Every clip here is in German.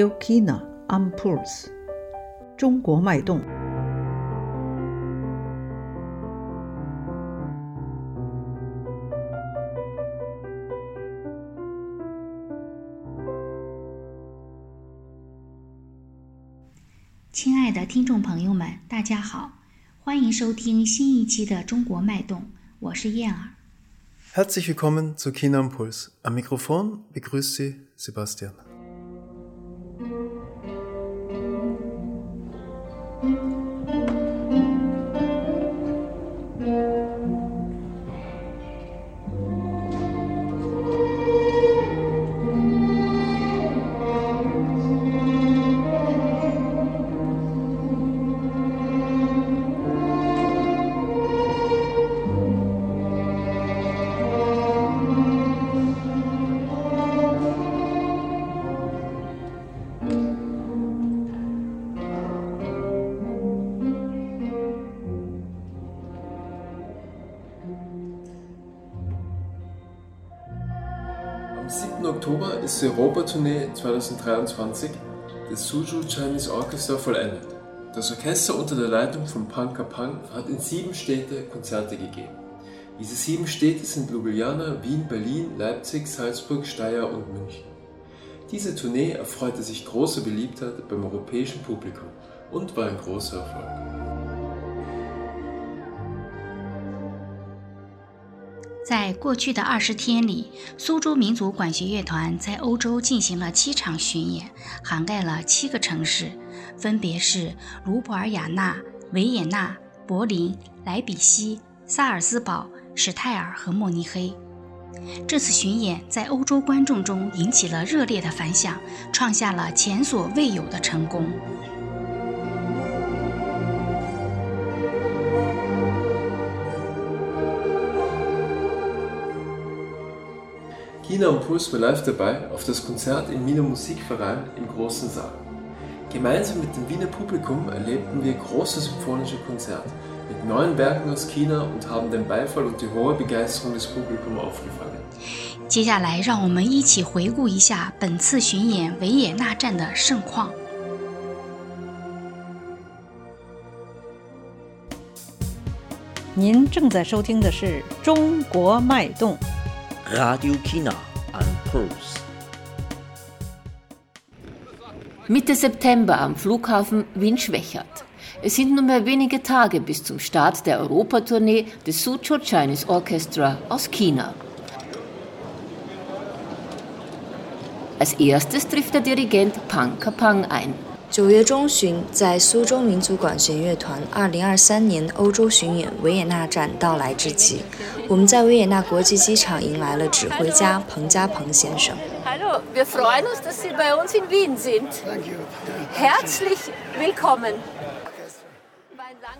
Am Puls，中国脉动。亲爱的听众朋友们，大家好，欢迎收听新一期的《中国脉动》，我是燕儿。Herzlich willkommen zu China Impuls. Am Mikrofon begrüßt Sie Sebastian. Europatournee 2023 des Suzhou Chinese Orchestra vollendet. Das Orchester unter der Leitung von Pang Kapang hat in sieben Städte Konzerte gegeben. Diese sieben Städte sind Ljubljana, Wien, Berlin, Leipzig, Salzburg, Steyr und München. Diese Tournee erfreute sich großer Beliebtheit beim europäischen Publikum und war ein großer Erfolg. 在过去的二十天里，苏州民族管弦乐团在欧洲进行了七场巡演，涵盖了七个城市，分别是卢布尔雅纳、维也纳、柏林、莱比锡、萨尔斯堡、史泰尔和慕尼黑。这次巡演在欧洲观众中引起了热烈的反响，创下了前所未有的成功。China Impuls war live dabei auf das Konzert im Wiener Musikverein im Großen Saal. Gemeinsam mit dem Wiener Publikum erlebten wir große symphonische Konzerte mit neuen Werken aus China und haben den Beifall und die hohe Begeisterung des Publikums aufgefangen. 接下来，让我们一起回顾一下本次巡演维也纳站的盛况。您正在收听的是《中国脉动》。 Radio China Puls. Mitte September am Flughafen Wien-Schwächert. Es sind nur mehr wenige Tage bis zum Start der Europatournee des Suzhou Chinese Orchestra aus China. Als erstes trifft der Dirigent Pang Kapang ein. 九月中旬，在苏州民族管弦乐团2023年欧洲巡演维也纳站到来之际，我们在维也纳国际机场迎来了指挥家彭家鹏先生。Hallo, wir freuen uns, dass Sie bei uns in Wien sind. Herzlich willkommen.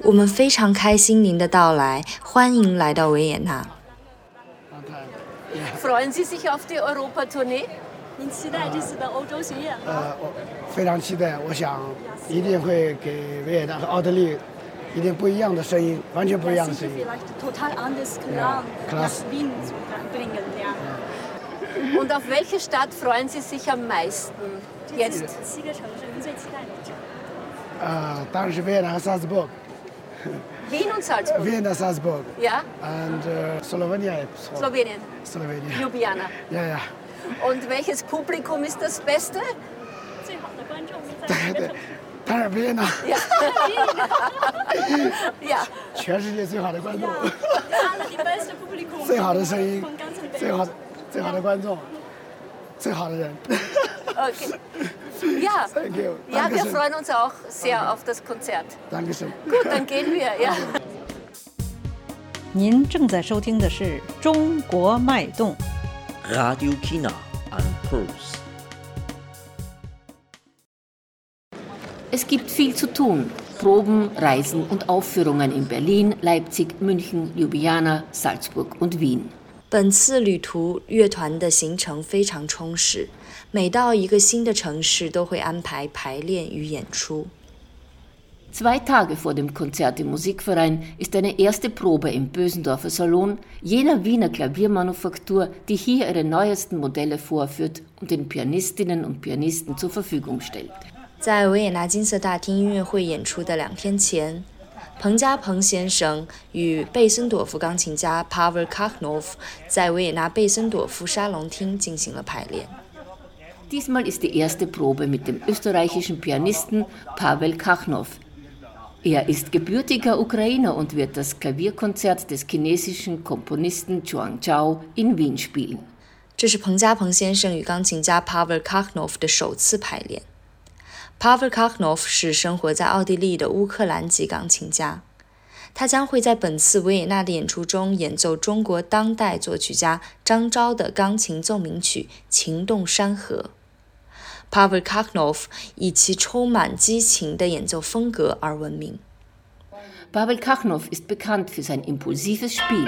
我们非常开心您的到来，欢迎来到维也纳。Freuen Sie sich auf die Europatournee? 您期待这次的欧洲巡演吗？呃，我非常期待，我想一定会给维也纳和奥地利一定不一样的声音，完全不一样的 sicher 声音。 vielleicht total anderes Klang Ja, nach krass. Wien zu bringen. Ja. Und auf welche Stadt freuen Sie sich am meisten 这 jetzt? 次七个城市，您最期待哪一场？呃，当然是维也纳和萨斯堡， Wien und Salzburg. 维也纳、萨斯堡 Ja, and 呃斯洛文尼亚也不错。 Slowenien, 斯洛文尼亚， Ljubljana. 呀呀， Und welches Publikum ist das Beste? 最好的观众是在哪个城市？当然维也纳， Ja, 全世界最好的观众， Die beste Publikum. 最好的声音 Von ganz Welt. 最好的最好的观众，最好的人。 okay. Ja, Thank you. ja, wir Dankeschön. freuen uns auch sehr auf das Konzert. Dankeschön. Gut, dann gehen wir. Ja. 您正在收听的是《中国脉动》。 Radio China am Puls. Es gibt viel zu tun. Proben, Reisen und Aufführungen in Berlin, Leipzig, München, Ljubljana, Salzburg und Wien. 本次旅途乐团的行程非常充实，每到一个新的城市都会安排排练与演出。 Zwei Tage vor dem Konzert im Musikverein ist eine erste Probe im Bösendorfer Salon jener Wiener Klaviermanufaktur, die hier ihre neuesten Modelle vorführt und den Pianistinnen und Pianisten zur Verfügung stellt. 在维也纳金色大厅音乐会演出的两天前，彭家鹏先生与贝森朵夫钢琴家 Pavel Kakhnov 在维也纳贝森朵夫沙龙厅进行了排练。 Diesmal ist die erste Probe mit dem österreichischen Pianisten Pavel Kakhnov. Er ist gebürtiger Ukrainer und wird das Klavierkonzert des chinesischen Komponisten Zhuang Zhao in Wien spielen. 这是彭家鹏先生与钢琴家 Pavel Kakhnov 的首次排练。Pavel Kakhnov 是生活在奥地利的乌克兰籍钢琴家，他将会在本次维也纳的演出中演奏中国当代作曲家张昭的钢琴奏鸣曲《情动山河》。 Pavel Kakhnov 以其充满激情的演奏风格而闻名。 Pavel Kakhnov ist bekannt für sein impulsives Spiel.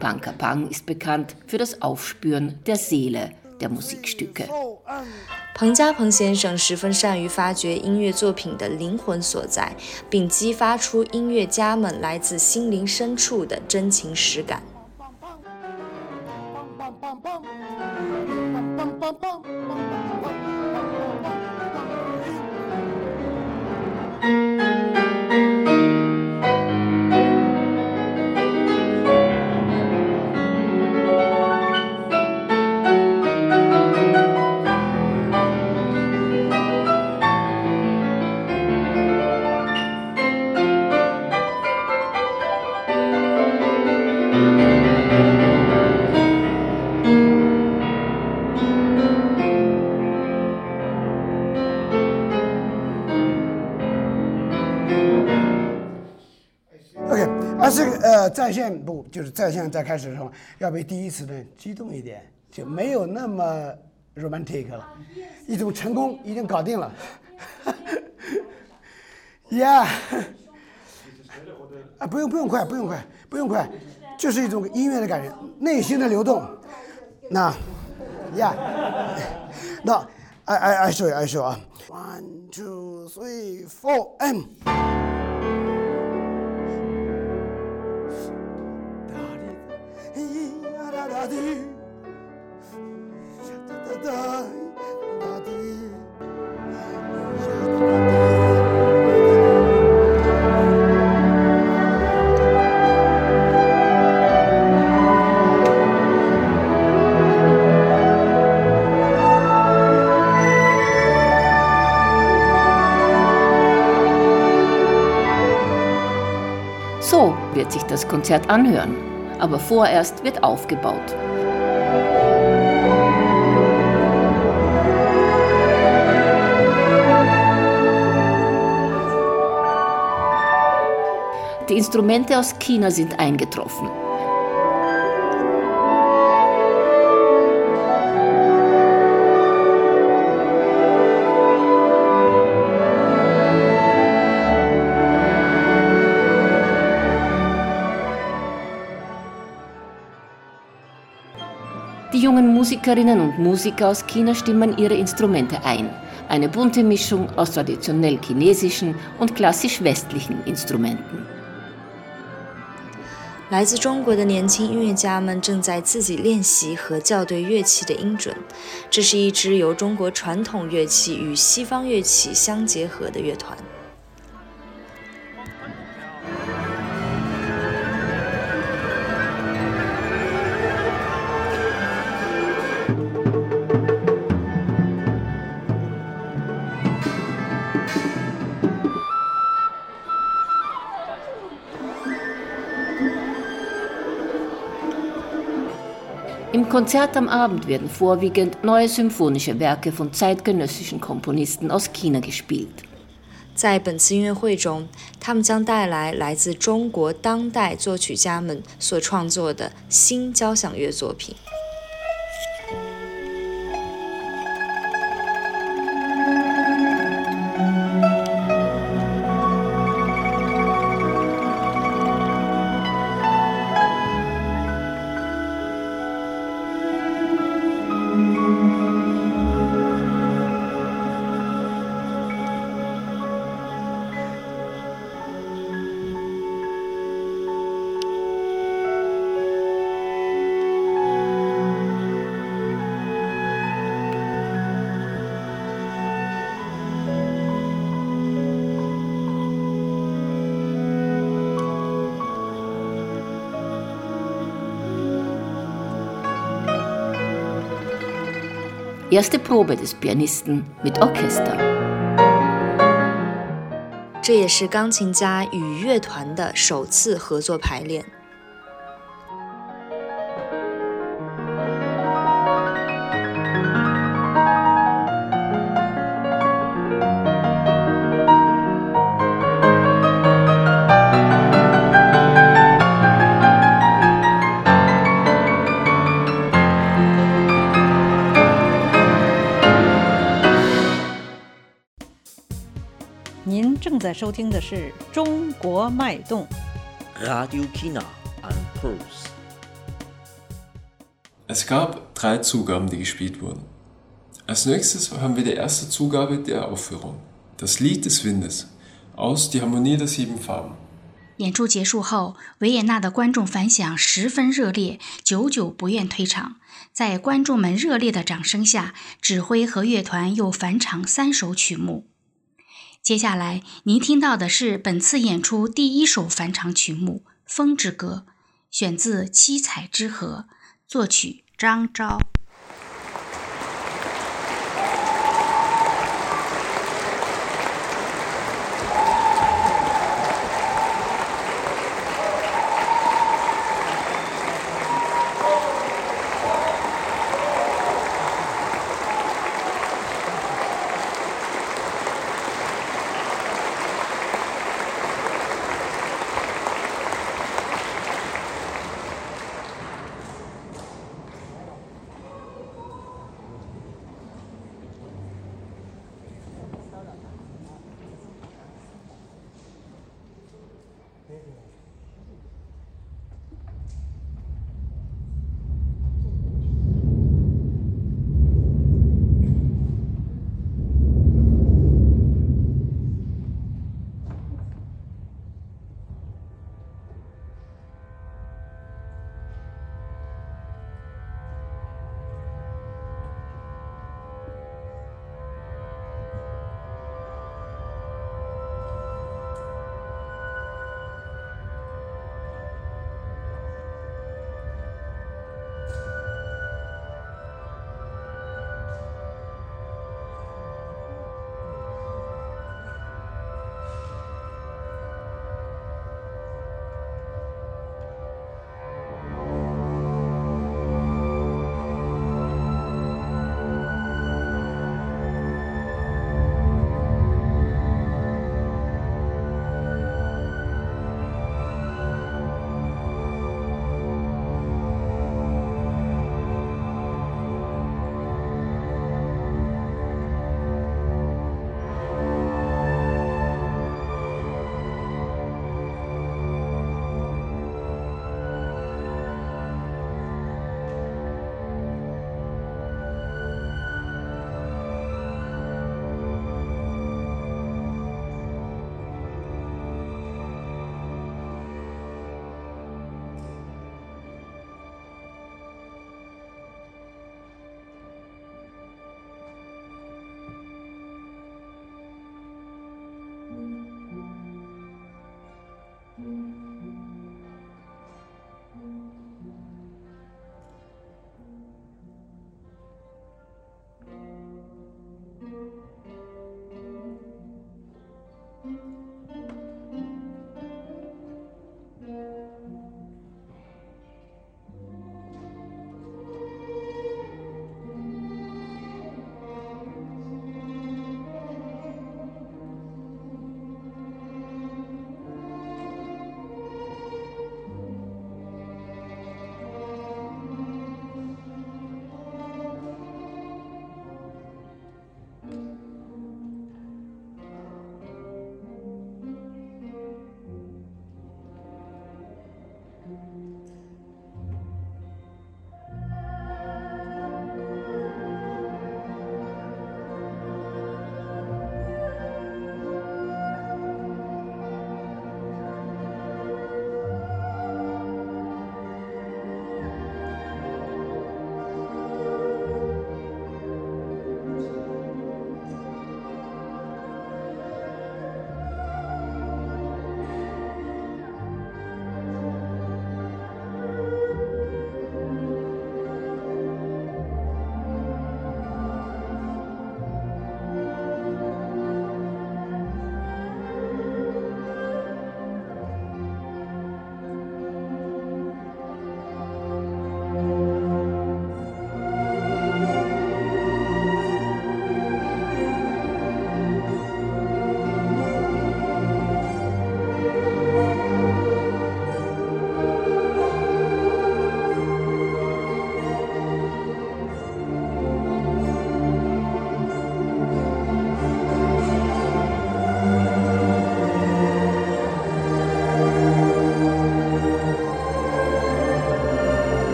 Pankapang ist bekannt für das Aufspüren der Seele Der Musikstücke. 彭家鹏先生十分善于发掘音乐作品的灵魂所在，并激发出音乐家们来自心灵深处的真情实感。在线不就是在线在开始的时候要比第一次呢激动一点，就没有那么 romantic 了，一种成功已经搞定了。Yeah，啊不用不用快不用快不用快，就是一种音乐的感觉，内心的流动。那，Yeah，那 I I I show you I show you 啊，one two three four So wird sich das Konzert anhören, aber vorerst wird aufgebaut. Die Instrumente aus China sind eingetroffen. Musikerinnen und Musiker aus China stimmen ihre Instrumente ein. Eine bunte Mischung aus traditionell chinesischen und klassisch westlichen Instrumenten. 来自中国的年轻音乐家们正在自己练习和校对乐器的音准。这是一支由中国传统乐器与西方乐器相结合的乐团。 Im Konzert am Abend werden vorwiegend neue symphonische Werke von zeitgenössischen Komponisten aus China gespielt. 在本次音乐会中，他们将带来来自中国当代作曲家们所创作的新交响乐作品。 《 Erste Probe des Pianisten mit Orchester. 这也是钢琴家与乐团的首次合作排练。 收听的是《中国脉动》。Radio China and Pulse. Es gab drei Zugaben, die gespielt wurden. Als nächstes haben wir die erste Zugabe der Aufführung, das Lied des Windes, aus Die Harmonie der sieben Farben. 演出结束后，维也纳的观众反响十分热烈，久久不愿退场。在观众们热烈的掌声下，指挥和乐团又返场三首曲目。接下来您听到的是本次演出第一首返场曲目《风之歌》，选自《七彩之河》，作曲张昭。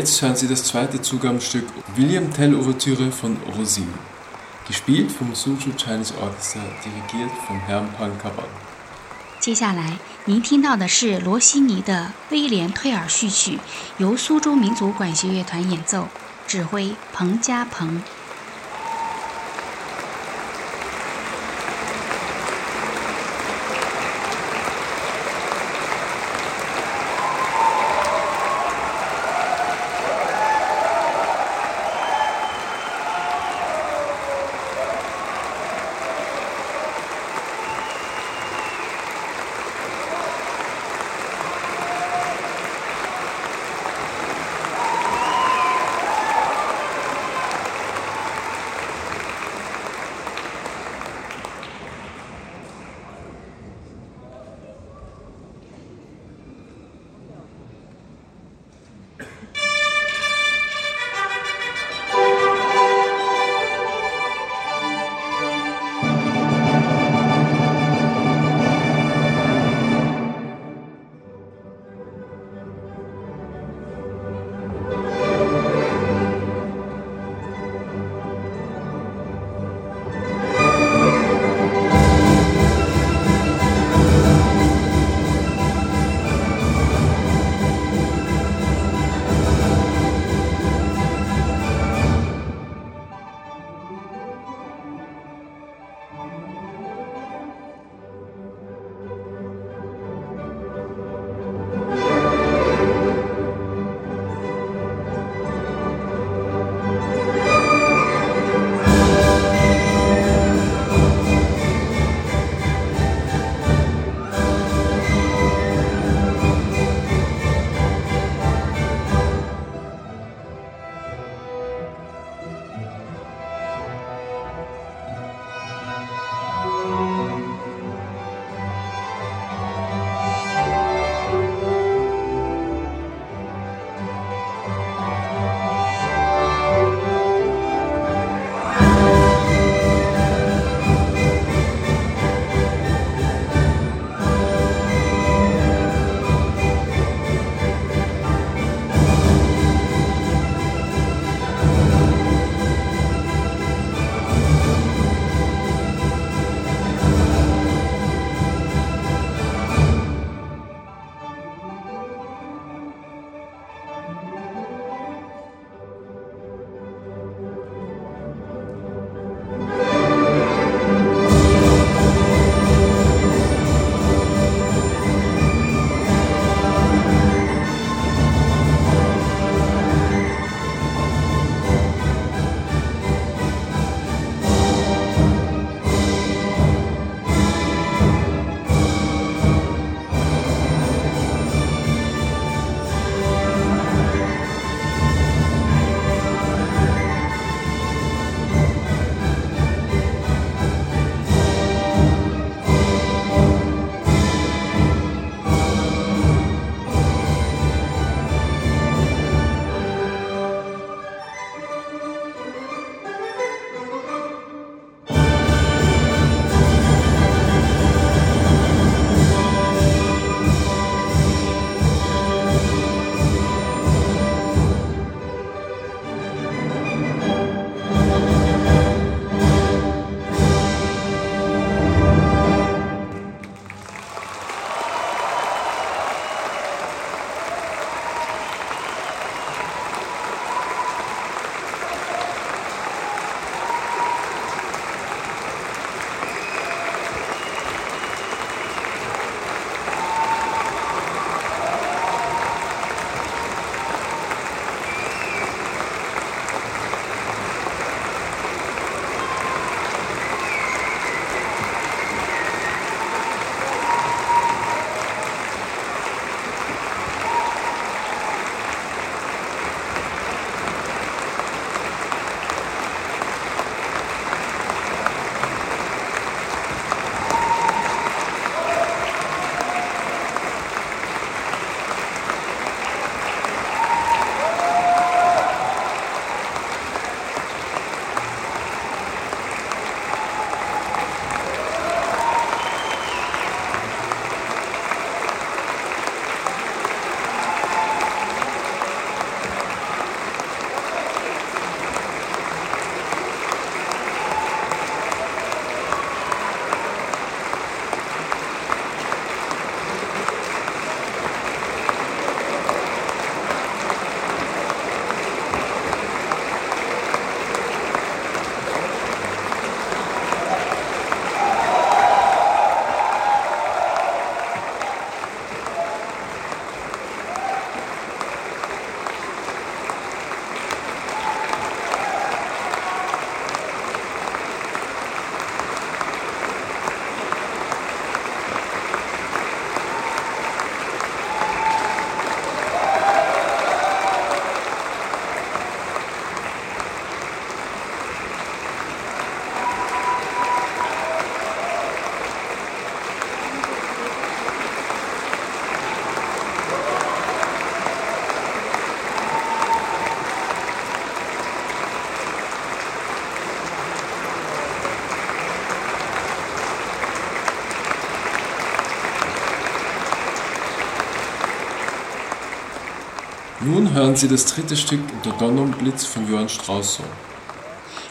Jetzt hören Sie das zweite Zugabenstück William Tell Ouvertüre von Rossini, gespielt vom Suzhou Chinese Orchestra, dirigiert von Herrn Pankaban. 接下来您听到的是罗西尼的《威廉退尔序曲》，由苏州民族管弦乐团演奏，指挥彭家鹏。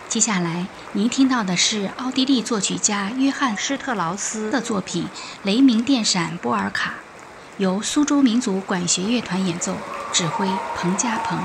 接下来您听到的是奥地利作曲家约翰施特劳斯的作品《雷鸣电闪波尔卡》，由苏州民族管弦乐团演奏，指挥彭家鹏。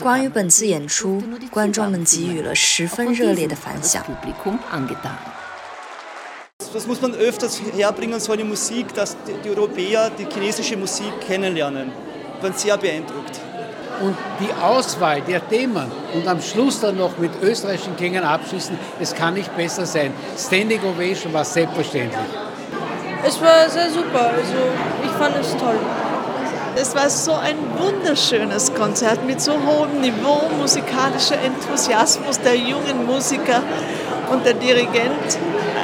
关于本次演出，观众们给予了十分热烈的反响。Das muss man öfters herbringen, so eine Musik, dass die Europäer die chinesische Musik kennenlernen. Ich bin sehr beeindruckt. Und die Auswahl der Themen und am Schluss dann noch mit österreichischen Klängen abschließen, es kann nicht besser sein. Standing Ovation war selbstverständlich. Es war sehr super, also ich fand es toll. Es war so ein wunderschönes Konzert mit so hohem Niveau, musikalischer Enthusiasmus der jungen Musiker und der Dirigent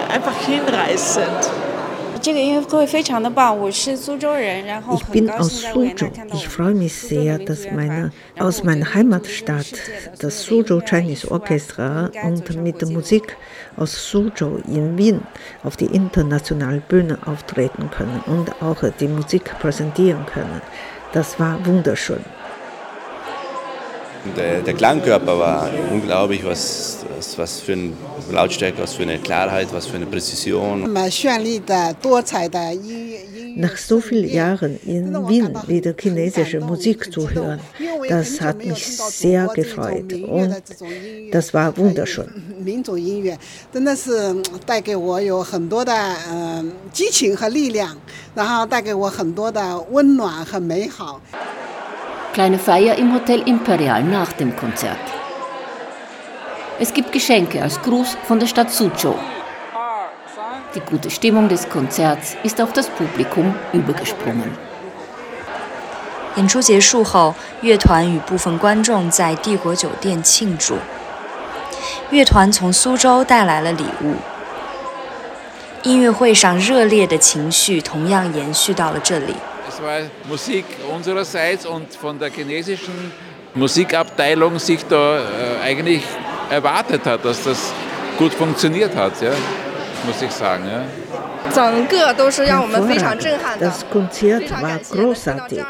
einfach hinreißend. Ich bin aus Suzhou. Ich freue mich sehr, dass meine, aus meiner Heimatstadt das Suzhou Chinese Orchestra und mit der Musik aus Suzhou in Wien auf die internationale Bühne auftreten können und auch die Musik präsentieren können. Das war wunderschön. Der, der Klangkörper war unglaublich, was, was, was für eine Lautstärke, was für eine Klarheit, was für eine Präzision. Nach so vielen Jahren in Wien wieder chinesische Musik zu hören, das hat mich sehr gefreut und das war wunderschön. Kleine Feier im Hotel Imperial nach dem Konzert. Es gibt Geschenke als Gruß von der Stadt Suzhou. Die gute Stimmung des Konzerts ist auf das Publikum übergesprungen. 演出结束后，乐团与部分观众在帝国酒店庆祝。乐团从苏州带来了礼物。音乐会上热烈的情绪同样延续到了这里。 Es war Musik unsererseits und von der chinesischen Musikabteilung sich da äh, eigentlich erwartet hat, dass das gut funktioniert hat, ja? muss ich sagen. Ja? Das Konzert war großartig.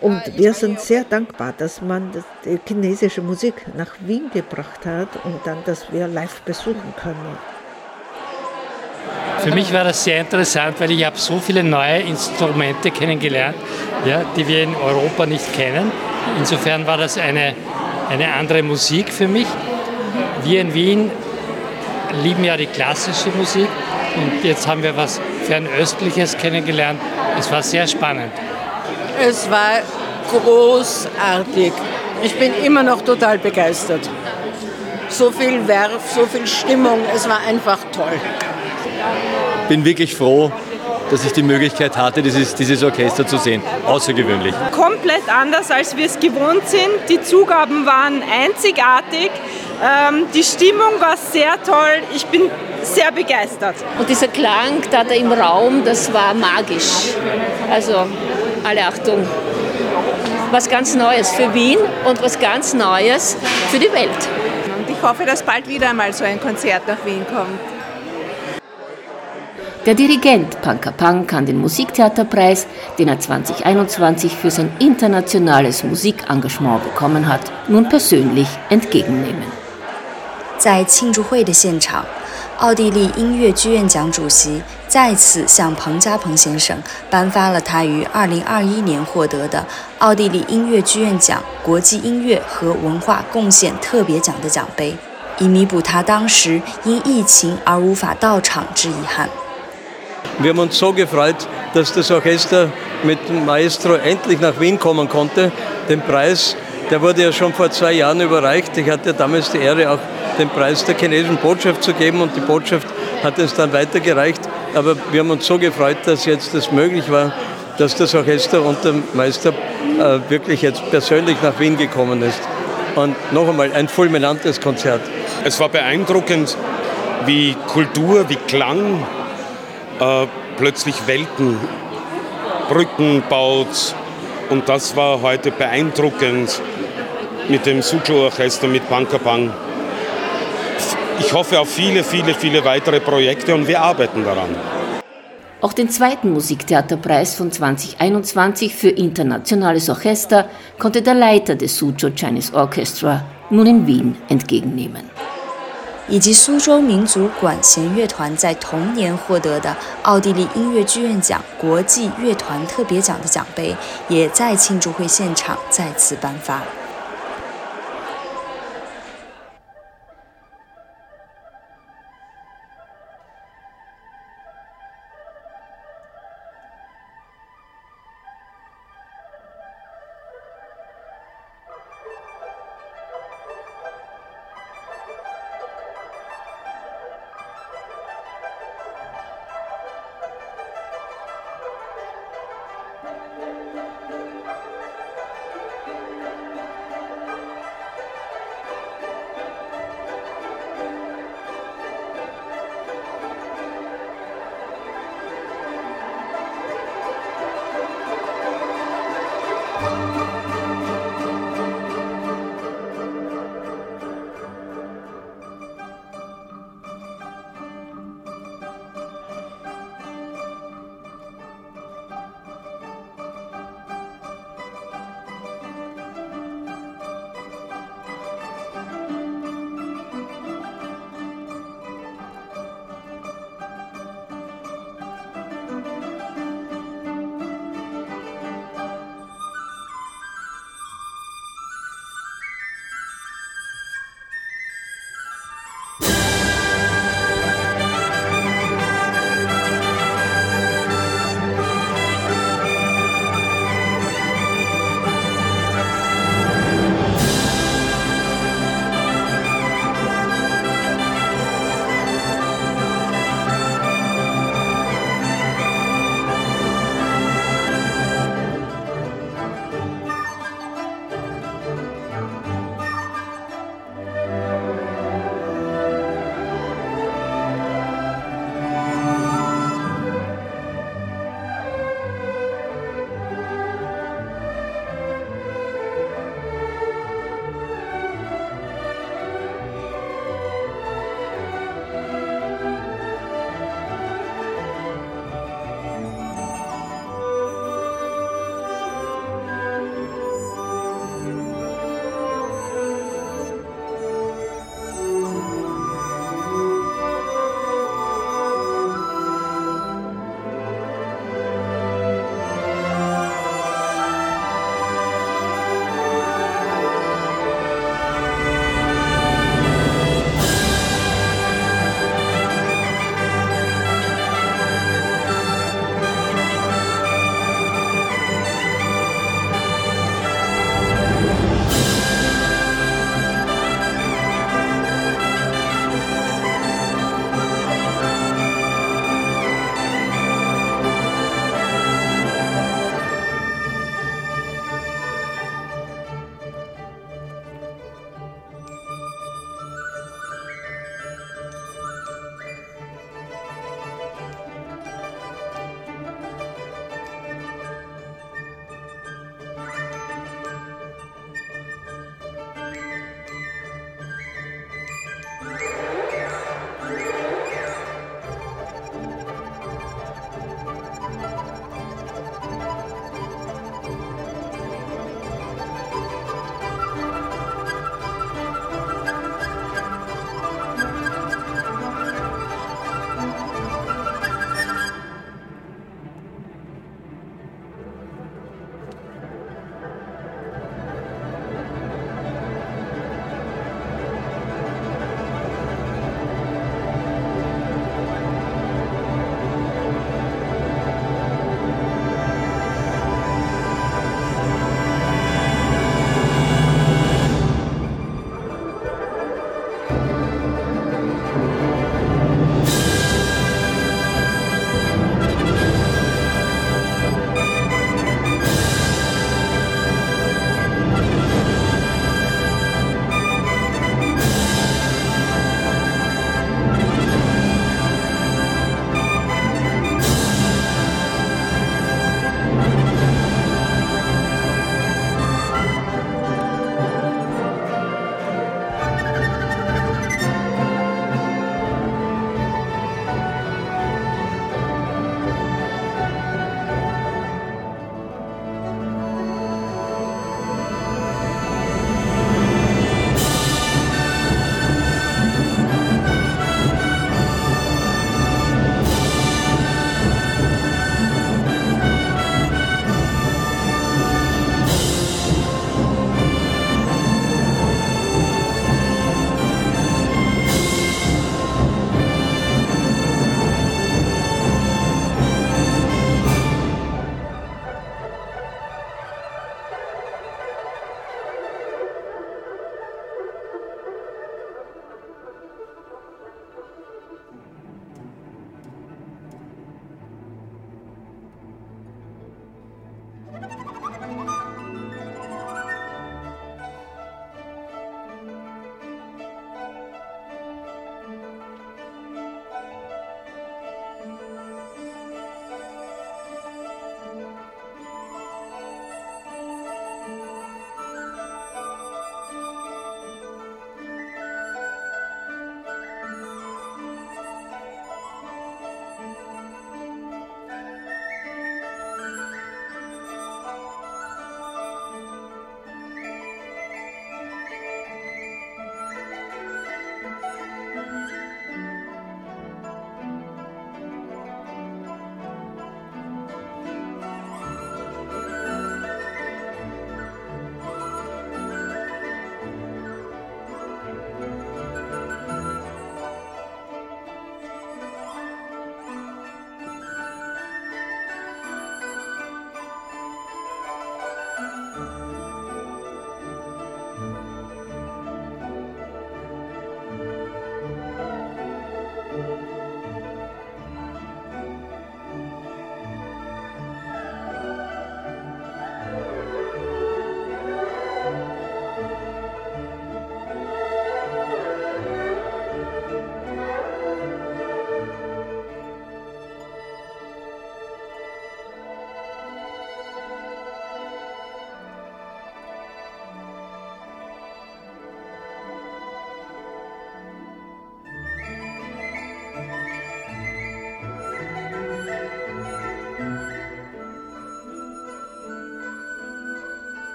Und wir sind sehr dankbar, dass man die chinesische Musik nach Wien gebracht hat und dann, dass wir live besuchen können. Für mich war das sehr interessant, weil ich habe so viele neue Instrumente kennengelernt, ja, die wir in Europa nicht kennen. Insofern war das eine, eine andere Musik für mich. Wir in Wien lieben ja die klassische Musik und jetzt haben wir was Fernöstliches kennengelernt. Es war sehr spannend. Es war großartig. Ich bin immer noch total begeistert. So viel Werf, so viel Stimmung, es war einfach toll. bin wirklich froh, dass ich die Möglichkeit hatte, dieses, dieses Orchester zu sehen. Außergewöhnlich. Komplett anders, als wir es gewohnt sind. Die Zugaben waren einzigartig. Ähm, die Stimmung war sehr toll. Ich bin sehr begeistert. Und dieser Klang da, da im Raum, das war magisch. Also alle Achtung. Was ganz Neues für Wien und was ganz Neues für die Welt. Und ich hoffe, dass bald wieder einmal so ein Konzert nach Wien kommt. Der Dirigent Pankapang kann den Musiktheaterpreis, den er 2021 für sein internationales Musikengagement bekommen hat, nun persönlich entgegennehmen. 在庆祝会的现场，奥地利音乐剧院奖主席再次向彭家鹏先生颁发了他于2021年获得的奥地利音乐剧院奖国际音乐和文化贡献特别奖的奖杯，以弥补他当时因疫情而无法到场之遗憾。Wir haben uns so gefreut, dass das Orchester mit dem Maestro endlich nach Wien kommen konnte. Den Preis, der wurde ja schon vor zwei Jahren überreicht. Ich hatte damals die Ehre, auch den Preis der chinesischen Botschaft zu geben und die Botschaft hat es dann weitergereicht. Aber wir haben uns so gefreut, dass jetzt das möglich war, dass das Orchester und der Meister äh, wirklich jetzt persönlich nach Wien gekommen ist. Und noch einmal ein fulminantes Konzert. Es war beeindruckend, wie Kultur, wie Klang äh, plötzlich Welten, Brücken baut. Und das war heute beeindruckend mit dem Suzhou-Orchester, mit Pankapang. Ich hoffe auf viele, viele, viele weitere Projekte und wir arbeiten daran. Auch den zweiten Musiktheaterpreis von 2021 für internationales Orchester konnte der Leiter des Suzhou Chinese Orchestra nun in Wien entgegennehmen. 以及苏州民族管弦乐团在同年获得的奥地利音乐剧院奖国际乐团特别奖的奖杯，也在庆祝会现场再次颁发。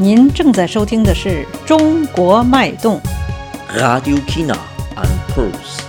您正在收听的是《中国脉动》。Radio Kina and Pulse.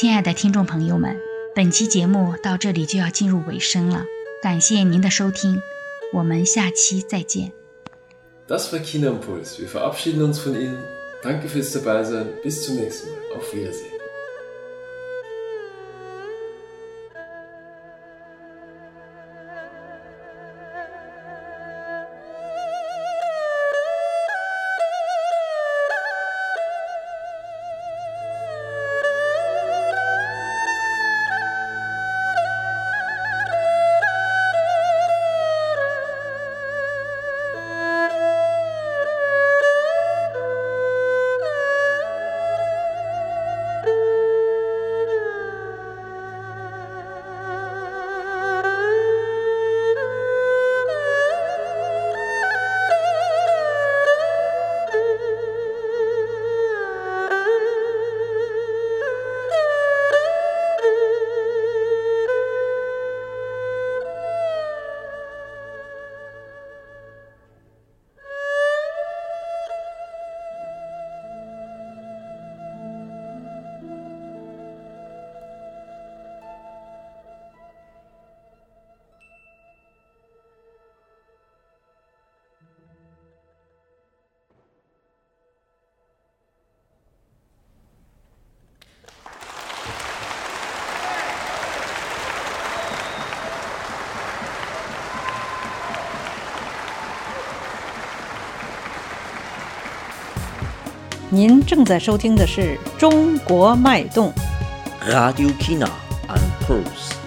亲爱的听众朋友们，本期节目到这里就要进入尾声了，感谢您的收听，我们下期再见。Das war Kinderimpuls. Wir verabschieden uns von Ihnen. Danke fürs Dabeisein. Bis zum nächsten Mal. Auf Wiedersehen. “您正在收听的是《中国脉动》。，Radio Kina and Pulse。